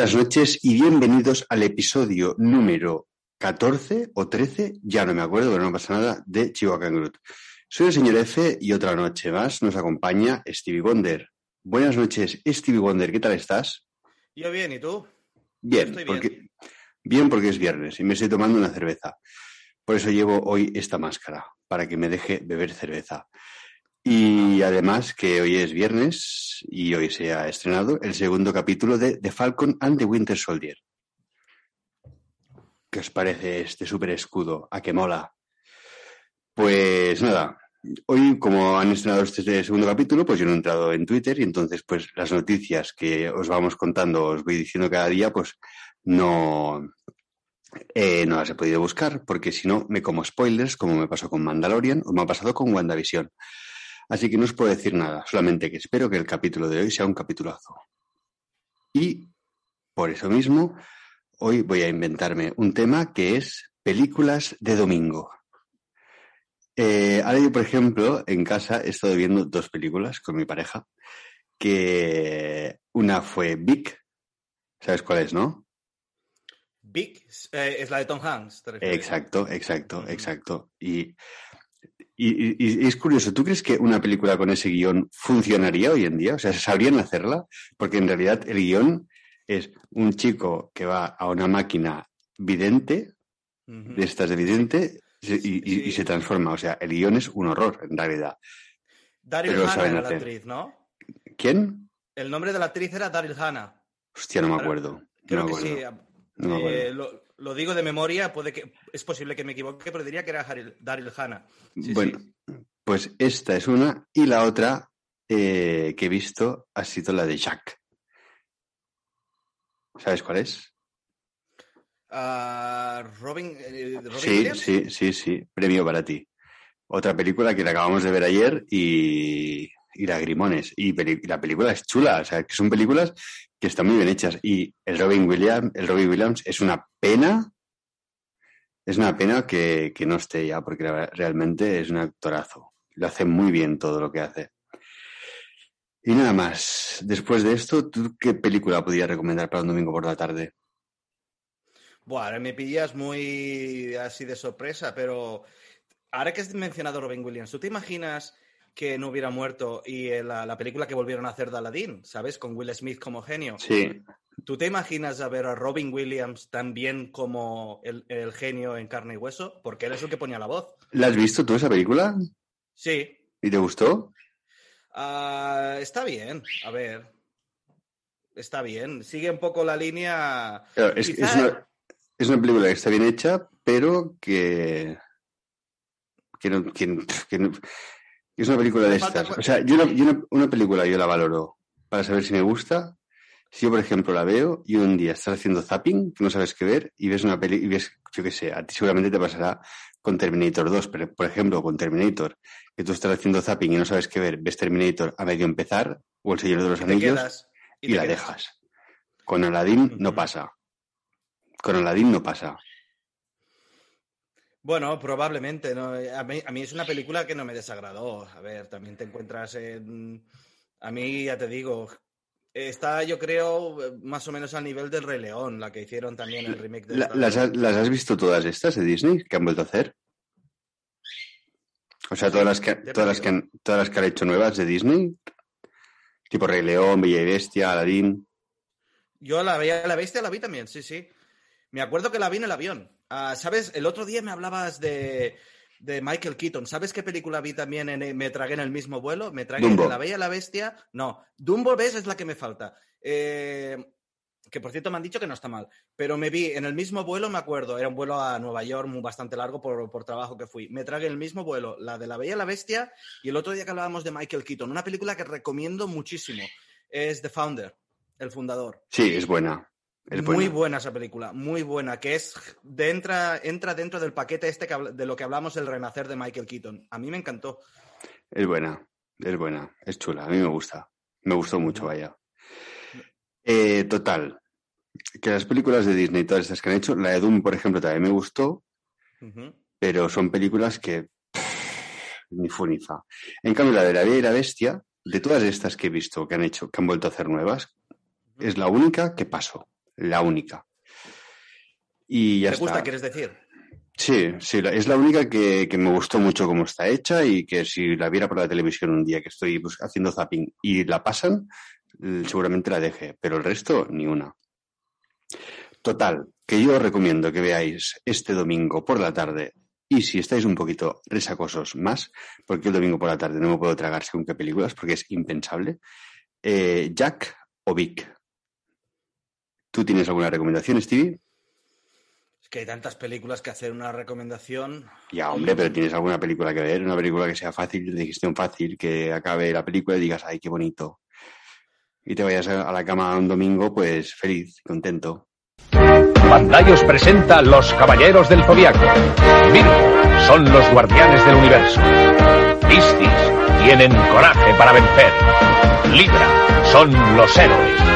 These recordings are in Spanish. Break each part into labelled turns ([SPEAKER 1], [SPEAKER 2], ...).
[SPEAKER 1] Buenas noches y bienvenidos al episodio número 14 o 13, ya no me acuerdo, pero no pasa nada, de Chihuahua Groot. Soy el señor F y otra noche más nos acompaña Stevie Wonder. Buenas noches, Stevie Wonder, ¿qué tal estás?
[SPEAKER 2] Yo bien, ¿y tú?
[SPEAKER 1] Bien,
[SPEAKER 2] Estoy
[SPEAKER 1] porque,
[SPEAKER 2] bien.
[SPEAKER 1] bien porque es viernes y me estoy tomando una cerveza. Por eso llevo hoy esta máscara, para que me deje beber cerveza. Y además que hoy es viernes y hoy se ha estrenado el segundo capítulo de The Falcon and the Winter Soldier. ¿Qué os parece este super escudo? ¿A qué mola? Pues nada, hoy como han estrenado este segundo capítulo, pues yo no he entrado en Twitter y entonces pues las noticias que os vamos contando, os voy diciendo cada día, pues no, eh, no las he podido buscar porque si no me como spoilers como me pasó con Mandalorian o me ha pasado con WandaVision. Así que no os puedo decir nada, solamente que espero que el capítulo de hoy sea un capitulazo. Y por eso mismo, hoy voy a inventarme un tema que es películas de domingo. Eh, ahora yo, por ejemplo, en casa he estado viendo dos películas con mi pareja, que una fue Big, ¿sabes cuál es, no?
[SPEAKER 2] Big eh, es la de Tom Hanks. ¿te refieres?
[SPEAKER 1] Exacto, exacto, exacto. Y, y- y- y es curioso, ¿tú crees que una película con ese guion funcionaría hoy en día? O sea, ¿sabrían hacerla? Porque en realidad el guion es un chico que va a una máquina vidente, de estas de vidente, y, se transforma. O sea, el guion es un horror, en realidad.
[SPEAKER 2] Daryl
[SPEAKER 1] pero
[SPEAKER 2] Hannah era la actriz, ¿no?
[SPEAKER 1] ¿Quién?
[SPEAKER 2] El nombre de la actriz era Daryl Hannah.
[SPEAKER 1] Hostia, no me acuerdo.
[SPEAKER 2] Creo
[SPEAKER 1] no me
[SPEAKER 2] que sí.
[SPEAKER 1] acuerdo. No me acuerdo.
[SPEAKER 2] Eh, lo, lo digo de memoria, puede que es posible que me equivoque, pero diría que era Daryl, Daryl Hannah. Sí,
[SPEAKER 1] bueno,
[SPEAKER 2] sí.
[SPEAKER 1] pues esta es una y la otra eh, que he visto ha sido la de Jack. ¿Sabes cuál es?
[SPEAKER 2] Ah, Robin, eh, Robin
[SPEAKER 1] Sí,
[SPEAKER 2] Williams.
[SPEAKER 1] sí, sí, sí. Premio para ti. Otra película que la acabamos de ver ayer y, y Lagrimones. Y, peli- y la película es chula. O sea, que son películas que están muy bien hechas. Y el Robin Williams, Williams es una pena. Es una pena que, que no esté ya, porque realmente es un actorazo. Lo hace muy bien todo lo que hace. Y nada más. Después de esto, ¿tú qué película podrías recomendar para un domingo por la tarde?
[SPEAKER 2] Buah, ahora me pillas muy así de sorpresa, pero ahora que has mencionado Robin Williams, ¿tú te imaginas que no hubiera muerto y eh, la, la película que volvieron a hacer de Aladdin, ¿sabes? Con Will Smith como genio.
[SPEAKER 1] Sí,
[SPEAKER 2] ¿Tú te imaginas a ver a Robin Williams también como el, el genio en carne y hueso? Porque él es el que ponía la voz.
[SPEAKER 1] ¿La has visto tú esa película?
[SPEAKER 2] Sí.
[SPEAKER 1] ¿Y te gustó?
[SPEAKER 2] Ah, está bien, a ver. Está bien. Sigue un poco la línea.
[SPEAKER 1] Claro, es,
[SPEAKER 2] Quizá-
[SPEAKER 1] es una, es una película que está bien hecha, pero que. que no. que- que no- que es una película de estas. O sea, yo, una, yo una- una película yo la valoro para saber si me gusta. Si yo, por ejemplo, la veo y un día estás haciendo zapping, que no sabes qué ver, y ves una peli y ves, yo qué sé, a ti seguramente te pasará con Terminator 2, pero, por ejemplo, con Terminator, que tú estás haciendo zapping y no sabes qué ver, ves Terminator a medio empezar, o El Señor de los Anillos,
[SPEAKER 2] quedas.
[SPEAKER 1] y, la
[SPEAKER 2] quedas.
[SPEAKER 1] dejas. Con Aladdin no pasa. Con Aladdin no pasa.
[SPEAKER 2] Bueno, probablemente. ¿no? A, mí, a mí es una película que no me desagradó. A ver, también te encuentras en... A mí, ya te digo, está yo creo más o menos al nivel del Rey León, la que hicieron también el remake de...
[SPEAKER 1] La- las, has- las has visto todas estas de Disney que han vuelto a hacer? O sea, todas las que, todas las que, han, todas las que han hecho nuevas de Disney. Tipo Rey León, Bella y Bestia, Aladdin.
[SPEAKER 2] Yo la, veía- la bestia la vi también, sí, sí. Me acuerdo que la vi en el avión. Ah, ¿Sabes? El otro día me hablabas de, de Michael Keaton. ¿Sabes qué película vi también en Me tragué en el mismo vuelo? Me tragué
[SPEAKER 1] Dumbo.
[SPEAKER 2] de La Bella y la Bestia. No, Dumbo, ¿ves? Es la que me falta. Eh, que por cierto me han dicho que no está mal. Pero me vi en el mismo vuelo, me acuerdo. Era un vuelo a Nueva York muy bastante largo por, por trabajo que fui. Me tragué en el mismo vuelo la de La Bella y la Bestia y el otro día que hablábamos de Michael Keaton. Una película que recomiendo muchísimo. Es The Founder, el fundador.
[SPEAKER 1] Sí, es buena. Es
[SPEAKER 2] Muy
[SPEAKER 1] buena.
[SPEAKER 2] buena esa película, muy buena, que es de entra, entra dentro del paquete este que de lo que hablamos, el renacer de Michael Keaton. A mí me encantó.
[SPEAKER 1] Es buena. Es buena. Es chula. A mí me gusta. Me gustó mucho, vaya. Eh, total. Que las películas de Disney, todas estas que han hecho, la de Doom, por ejemplo, también me gustó. Pero son películas que pff, ni fu ni fa. En cambio, la de la Bella y la Bestia, de todas estas que he visto que han hecho, que han vuelto a hacer nuevas, Es la única que paso. La única. Y ya
[SPEAKER 2] ¿Te gusta,
[SPEAKER 1] está.
[SPEAKER 2] quieres decir?
[SPEAKER 1] Sí, sí, es la única que, que me gustó mucho cómo está hecha y que si la viera por la televisión un día que estoy bus- haciendo zapping y la pasan, seguramente la deje, pero el resto ni una. Total, que yo os recomiendo que veáis este domingo por la tarde y si estáis un poquito resacosos más, porque el domingo por la tarde no me puedo tragar según qué películas porque es impensable, eh, Jack o Vic. ¿Tú tienes alguna recomendación, Stevie?
[SPEAKER 2] Es que hay tantas películas que hacer una recomendación.
[SPEAKER 1] Ya, hombre, pero tienes alguna película que ver, una película que sea fácil, de digestión fácil, que acabe la película y digas, ay, qué bonito. Y te vayas a a la cama un domingo, pues feliz, contento.
[SPEAKER 3] Bandai os presenta Los Caballeros del Zodiaco. Virgo son los guardianes del universo. Piscis tienen coraje para vencer. Libra son los héroes.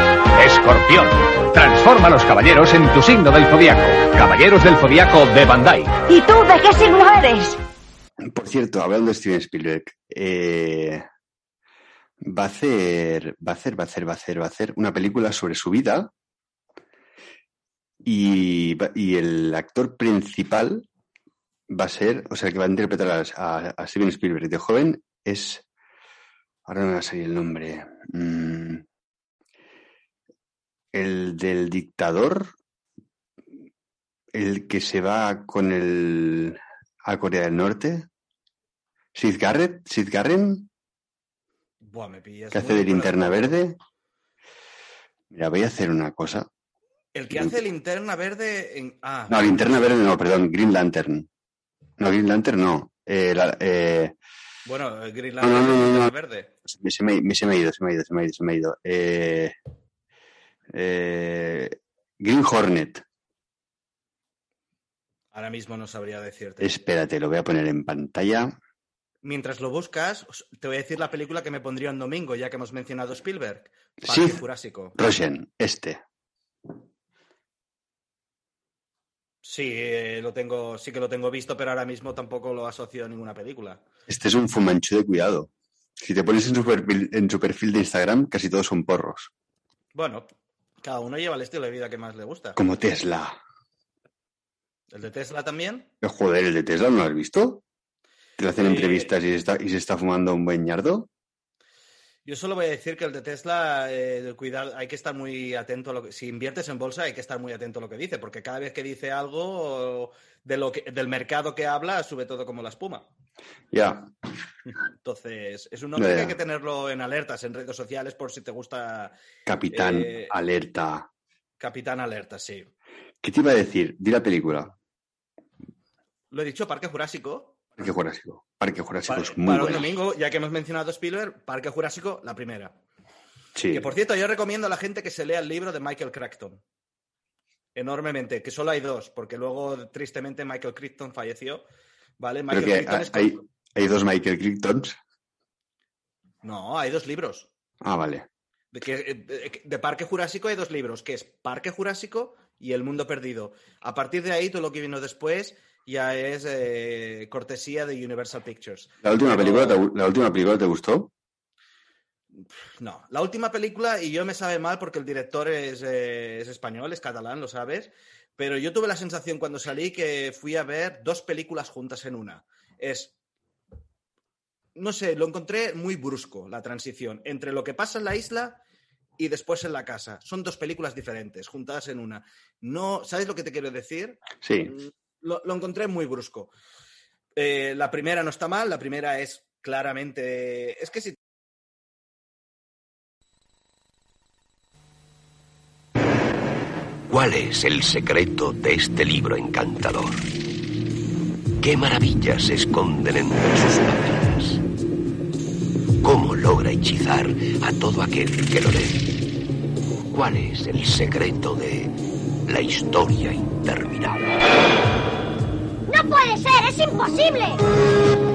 [SPEAKER 3] Escorpión transforma a los caballeros en tu signo del Zodiaco. Caballeros del Zodiaco de Bandai.
[SPEAKER 4] ¿Y tú de qué signo eres?
[SPEAKER 1] Por cierto, hablando de Steven Spielberg, eh, va a hacer, va a hacer, va a hacer, va a hacer, va a hacer una película sobre su vida y, y el actor principal va a ser, o sea, el que va a interpretar a, a- a Steven Spielberg de joven es, ahora no me va a salir el nombre, mm, el del dictador, el que se va con el a Corea del Norte, Sid Garrett, Sid Garren,
[SPEAKER 2] Buah, me pillas.
[SPEAKER 1] que hace de linterna verde. Mira, voy a hacer una cosa.
[SPEAKER 2] El que hace linterna verde en. Ah,
[SPEAKER 1] No, linterna verde no, perdón, Green Lantern. No, Green Lantern no. Eh, la- eh,
[SPEAKER 2] bueno, el Green
[SPEAKER 1] No, no,
[SPEAKER 2] Lantern
[SPEAKER 1] no,
[SPEAKER 2] es
[SPEAKER 1] no,
[SPEAKER 2] linterna
[SPEAKER 1] no.
[SPEAKER 2] verde.
[SPEAKER 1] se, me- se me ha ido, se me ha ido, se me ha ido, se me ha ido. Eh, eh, Green Hornet.
[SPEAKER 2] Ahora mismo no sabría decirte.
[SPEAKER 1] Espérate, lo voy a poner en pantalla.
[SPEAKER 2] Mientras lo buscas, te voy a decir la película que me pondría un domingo, ya que hemos mencionado Spielberg. Parque
[SPEAKER 1] Sí.
[SPEAKER 2] Jurásico.
[SPEAKER 1] Roshen, este.
[SPEAKER 2] Sí, eh, lo tengo, sí que lo tengo visto, pero ahora mismo tampoco lo asocio a ninguna película.
[SPEAKER 1] Este es un fumanchu de cuidado. Si te pones en su perfil, en su perfil de Instagram, casi todos son porros.
[SPEAKER 2] Bueno, cada uno lleva el estilo de vida que más le gusta.
[SPEAKER 1] Como Tesla.
[SPEAKER 2] ¿El de Tesla también?
[SPEAKER 1] Eh, Joder, el de Tesla, ¿no lo has visto? Te le hacen
[SPEAKER 2] Eh,
[SPEAKER 1] entrevistas y se, está, y se está fumando un buen yardo.
[SPEAKER 2] Yo solo voy a decir que el de Tesla, eh, cuidar, hay que estar muy atento a lo que. Si inviertes en bolsa, hay que estar muy atento a lo que dice, porque cada vez que dice algo de lo que, del mercado que habla, sube todo como la espuma.
[SPEAKER 1] Ya,
[SPEAKER 2] Entonces, es un nombre que hay que tenerlo en alertas, en redes sociales, por si te gusta
[SPEAKER 1] Capitán,
[SPEAKER 2] Eh,
[SPEAKER 1] alerta.
[SPEAKER 2] Capitán Alerta, sí.
[SPEAKER 1] ¿Qué te iba a decir? Di la película.
[SPEAKER 2] Lo he dicho, Parque Jurásico.
[SPEAKER 1] Parque Jurásico. Parque Jurásico
[SPEAKER 2] Para,
[SPEAKER 1] es muy
[SPEAKER 2] para un
[SPEAKER 1] bueno.
[SPEAKER 2] domingo, ya que hemos mencionado Spielberg, Parque Jurásico, la primera.
[SPEAKER 1] Sí.
[SPEAKER 2] Que por cierto, yo recomiendo a la gente que se lea el libro de Michael Crichton. Enormemente, que solo hay dos, porque luego, tristemente, Michael Crichton falleció. ¿Vale? Michael
[SPEAKER 1] que
[SPEAKER 2] es
[SPEAKER 1] hay, hay dos Michael Crichtons.
[SPEAKER 2] No, hay dos libros.
[SPEAKER 1] Ah, vale.
[SPEAKER 2] De, que, de, de Parque Jurásico hay dos libros, que es Parque Jurásico y El Mundo Perdido. A partir de ahí, todo lo que vino después ya es eh, cortesía de Universal Pictures.
[SPEAKER 1] ¿La última,
[SPEAKER 2] Pero-
[SPEAKER 1] película te, ¿La última película te gustó?
[SPEAKER 2] No, la última película, y yo me sabe mal porque el director es, eh, es español, es catalán, lo sabes, pero yo tuve la sensación cuando salí que fui a ver dos películas juntas en una. Es, no sé, lo encontré muy brusco, la transición, entre lo que pasa en la isla y después en la casa. Son dos películas diferentes, juntadas en una. No, ¿sabes lo que te quiero decir?
[SPEAKER 1] Sí.
[SPEAKER 2] Mm, Lo, lo encontré muy brusco. Eh, la primera no está mal, la primera es claramente... Es que si
[SPEAKER 5] ¿Cuál es el secreto de este libro encantador? ¿Qué maravillas se esconden entre sus páginas? ¿Cómo logra hechizar a todo aquel que lo lee? ¿Cuál es el secreto de la historia interminable?
[SPEAKER 4] ¡No puede ser! ¡Es imposible!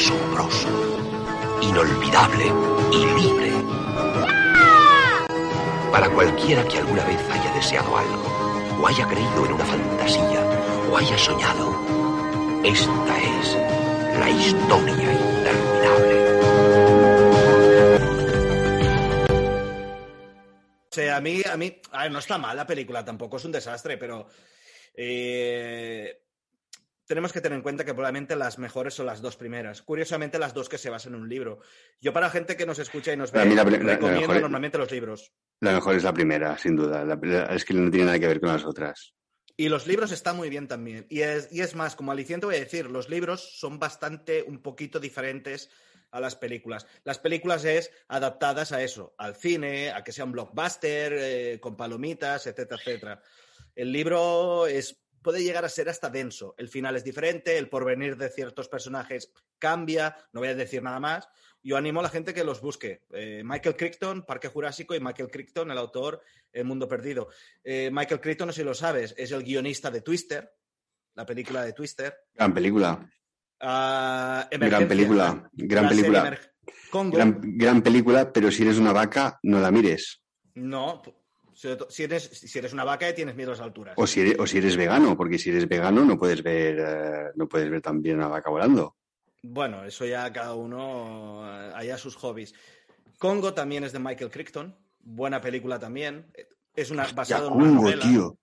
[SPEAKER 5] Asombroso, inolvidable y libre. Para cualquiera que alguna vez haya deseado algo, o haya creído en una fantasía, o haya soñado, esta es la historia interminable.
[SPEAKER 2] O sea, a mí, a mí, ver, no está mal la película, tampoco es un desastre, pero eh, tenemos que tener en cuenta que probablemente las mejores son las dos primeras. Curiosamente, las dos que se basan en un libro. Yo, para gente que nos escucha y nos ve,
[SPEAKER 1] la la- la
[SPEAKER 2] recomiendo
[SPEAKER 1] mejor-
[SPEAKER 2] normalmente los libros.
[SPEAKER 1] La mejor es la primera, sin duda. La- la- es que no tiene nada que ver con las otras.
[SPEAKER 2] Y los libros están muy bien también. Y es, y es más, como aliciente voy a decir, los libros son bastante, un poquito diferentes a las películas. Las películas es adaptadas a eso, al cine, a que sea un blockbuster, eh, con palomitas, etcétera, etcétera. El libro es, puede llegar a ser hasta denso. El final es diferente, el porvenir de ciertos personajes cambia, no voy a decir nada más. Yo animo a la gente que los busque. Eh, Michael Crichton, Parque Jurásico, y Michael Crichton, el autor, El Mundo Perdido. Eh, Michael Crichton, no sé si lo sabes, es el guionista de Twister, la película de Twister.
[SPEAKER 1] Gran película.
[SPEAKER 2] Ah,
[SPEAKER 1] Gran película. Gran película. Gran, gran película, pero si eres una vaca, no la mires.
[SPEAKER 2] No, si eres, si eres una vaca y tienes miedo a las alturas.
[SPEAKER 1] O si eres, o si eres vegano, porque si eres vegano no puedes ver, eh, no puedes ver también una vaca volando.
[SPEAKER 2] Bueno, eso ya cada uno eh, allá sus hobbies. Congo también es de Michael Crichton, buena película también. Es una basada en una
[SPEAKER 1] Congo,
[SPEAKER 2] novela.
[SPEAKER 1] tío.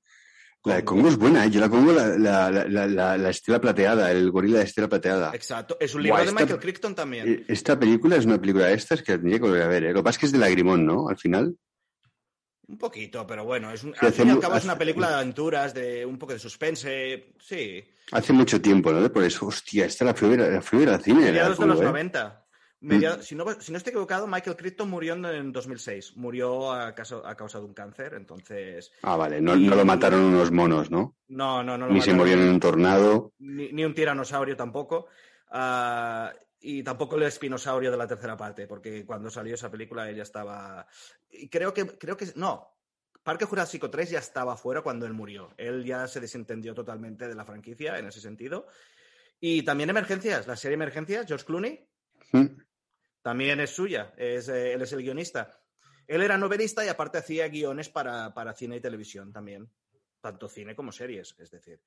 [SPEAKER 1] La de
[SPEAKER 2] Congo.
[SPEAKER 1] Es buena, ¿eh? Yo la Congo, la, la, la, la, la- la estela plateada, el gorila de estela plateada.
[SPEAKER 2] Exacto, es un libro
[SPEAKER 1] Buah,
[SPEAKER 2] de
[SPEAKER 1] esta-
[SPEAKER 2] Michael Crichton también.
[SPEAKER 1] Eh, Esta película es una película de estas que tendría que volver a ver, ¿eh? Lo que pasa es que es de lagrimón, ¿no? Al final.
[SPEAKER 2] Un poquito, pero bueno, es un, al fin y al cabo es una película de aventuras, de un poco de suspense, sí.
[SPEAKER 1] Hace mucho tiempo, ¿no? Por eso, hostia, esta la fui la fui ver al cine.
[SPEAKER 2] Mediados de los
[SPEAKER 1] ¿eh?
[SPEAKER 2] 90. Media- si, no, si no estoy equivocado, Michael Crichton murió en, en 2006. Murió a causa, a causa de un cáncer, entonces...
[SPEAKER 1] Ah, vale, no,
[SPEAKER 2] Y-
[SPEAKER 1] no lo mataron unos monos, ¿no?
[SPEAKER 2] No, no, no lo
[SPEAKER 1] Ni se murió en un tornado.
[SPEAKER 2] ni, ni un tiranosaurio tampoco. Ah, y tampoco el espinosaurio de la tercera parte, porque cuando salió esa película ella estaba. Y creo que, creo que. No. Parque Jurásico 3 ya estaba fuera cuando él murió. Él ya se desentendió totalmente de la franquicia en ese sentido. Y también Emergencias, la serie Emergencias, George Clooney, también es suya. Es, eh, él es el guionista. Él era novelista y aparte hacía guiones para, para cine y televisión también. Tanto cine como series, es decir.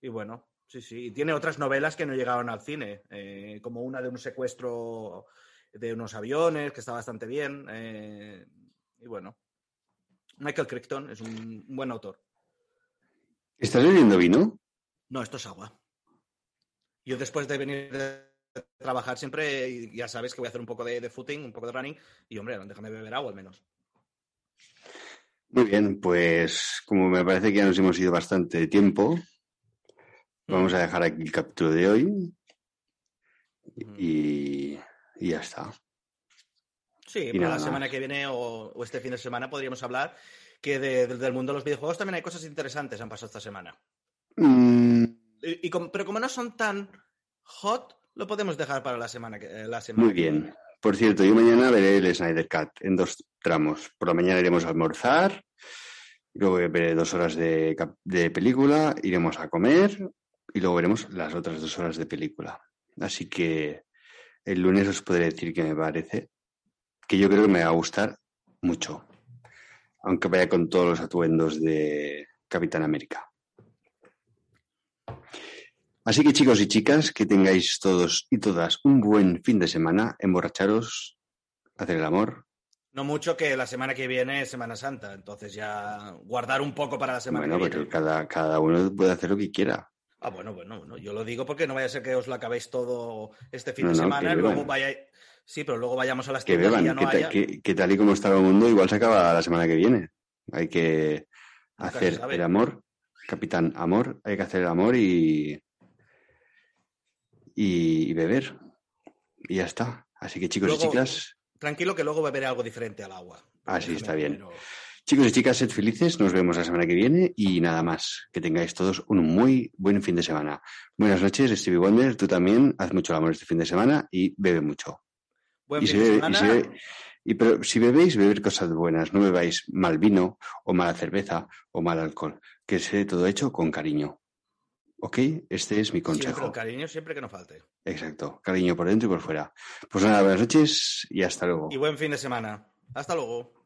[SPEAKER 2] Y bueno, sí, sí. Y tiene otras novelas que no llegaron al cine, eh, como una de un secuestro de unos aviones, que está bastante bien. eh, y bueno, Michael Crichton es un, un buen autor.
[SPEAKER 1] ¿Estás bebiendo vino?
[SPEAKER 2] No, esto es agua. Yo después de venir de trabajar siempre, ya sabes que voy a hacer un poco de, de footing, un poco de running, y hombre, déjame beber agua al menos.
[SPEAKER 1] Muy bien, pues como me parece que ya nos hemos ido bastante tiempo, vamos a dejar aquí el capítulo de hoy y, y ya está.
[SPEAKER 2] Sí,
[SPEAKER 1] Y
[SPEAKER 2] para la semana
[SPEAKER 1] más.
[SPEAKER 2] que viene o, o este fin de semana podríamos hablar que de- de- del mundo de los videojuegos también hay cosas interesantes han pasado esta semana.
[SPEAKER 1] Mm,
[SPEAKER 2] Y, y como- pero como no son tan hot, lo podemos dejar para la semana que eh, la semana
[SPEAKER 1] muy
[SPEAKER 2] que
[SPEAKER 1] bien. Por cierto, yo mañana veré el Snyder Cut en dos tramos. Por la mañana iremos a almorzar, luego veré dos horas de película, iremos a comer y luego veremos las otras dos horas de película. Así que el lunes os podré decir qué me parece, que yo creo que me va a gustar mucho, aunque vaya con todos los atuendos de Capitán América. Así que chicos y chicas, que tengáis todos y todas un buen fin de semana, emborracharos, hacer el amor.
[SPEAKER 2] No mucho que la semana que viene es Semana Santa, entonces ya guardar un poco para la semana
[SPEAKER 1] bueno,
[SPEAKER 2] que
[SPEAKER 1] pero
[SPEAKER 2] viene.
[SPEAKER 1] cada, cada uno puede hacer lo que quiera.
[SPEAKER 2] Ah, bueno, bueno, bueno, yo lo digo porque no vaya a ser que os lo acabéis todo este fin
[SPEAKER 1] No,
[SPEAKER 2] de
[SPEAKER 1] no,
[SPEAKER 2] semana y luego vaya... Sí, pero luego vayamos a las
[SPEAKER 1] Que
[SPEAKER 2] tiendas y ya
[SPEAKER 1] beban,
[SPEAKER 2] no
[SPEAKER 1] que, ta-
[SPEAKER 2] haya...
[SPEAKER 1] que- que tal y como está el mundo, igual se acaba la semana que viene. Hay que
[SPEAKER 2] Nunca
[SPEAKER 1] hacer el amor, capitán amor, hay que hacer el amor y, y, y beber. Y ya está. Así que chicos y chicas,
[SPEAKER 2] Tranquilo que luego beberé algo diferente al agua.
[SPEAKER 1] Ah, sí, está bien. Chicos y chicas, sed felices, nos vemos la semana que viene y nada más. Que tengáis todos un muy buen fin de semana. Buenas noches, Stevie Wonder, tú también, haz mucho el amor este fin de semana y bebe mucho.
[SPEAKER 2] Buen
[SPEAKER 1] y,
[SPEAKER 2] fin
[SPEAKER 1] se
[SPEAKER 2] de
[SPEAKER 1] y,
[SPEAKER 2] semana.
[SPEAKER 1] se bebe, Y pero si bebéis, beber cosas buenas, no bebáis mal vino o mala cerveza o mal alcohol, que sea todo hecho con cariño. ¿Ok? Este es mi
[SPEAKER 2] Siempre
[SPEAKER 1] consejo.
[SPEAKER 2] el cariño, siempre que no falte.
[SPEAKER 1] Exacto, cariño por dentro y por fuera. Pues nada, buenas noches y hasta luego.
[SPEAKER 2] Y buen fin de semana. Hasta luego.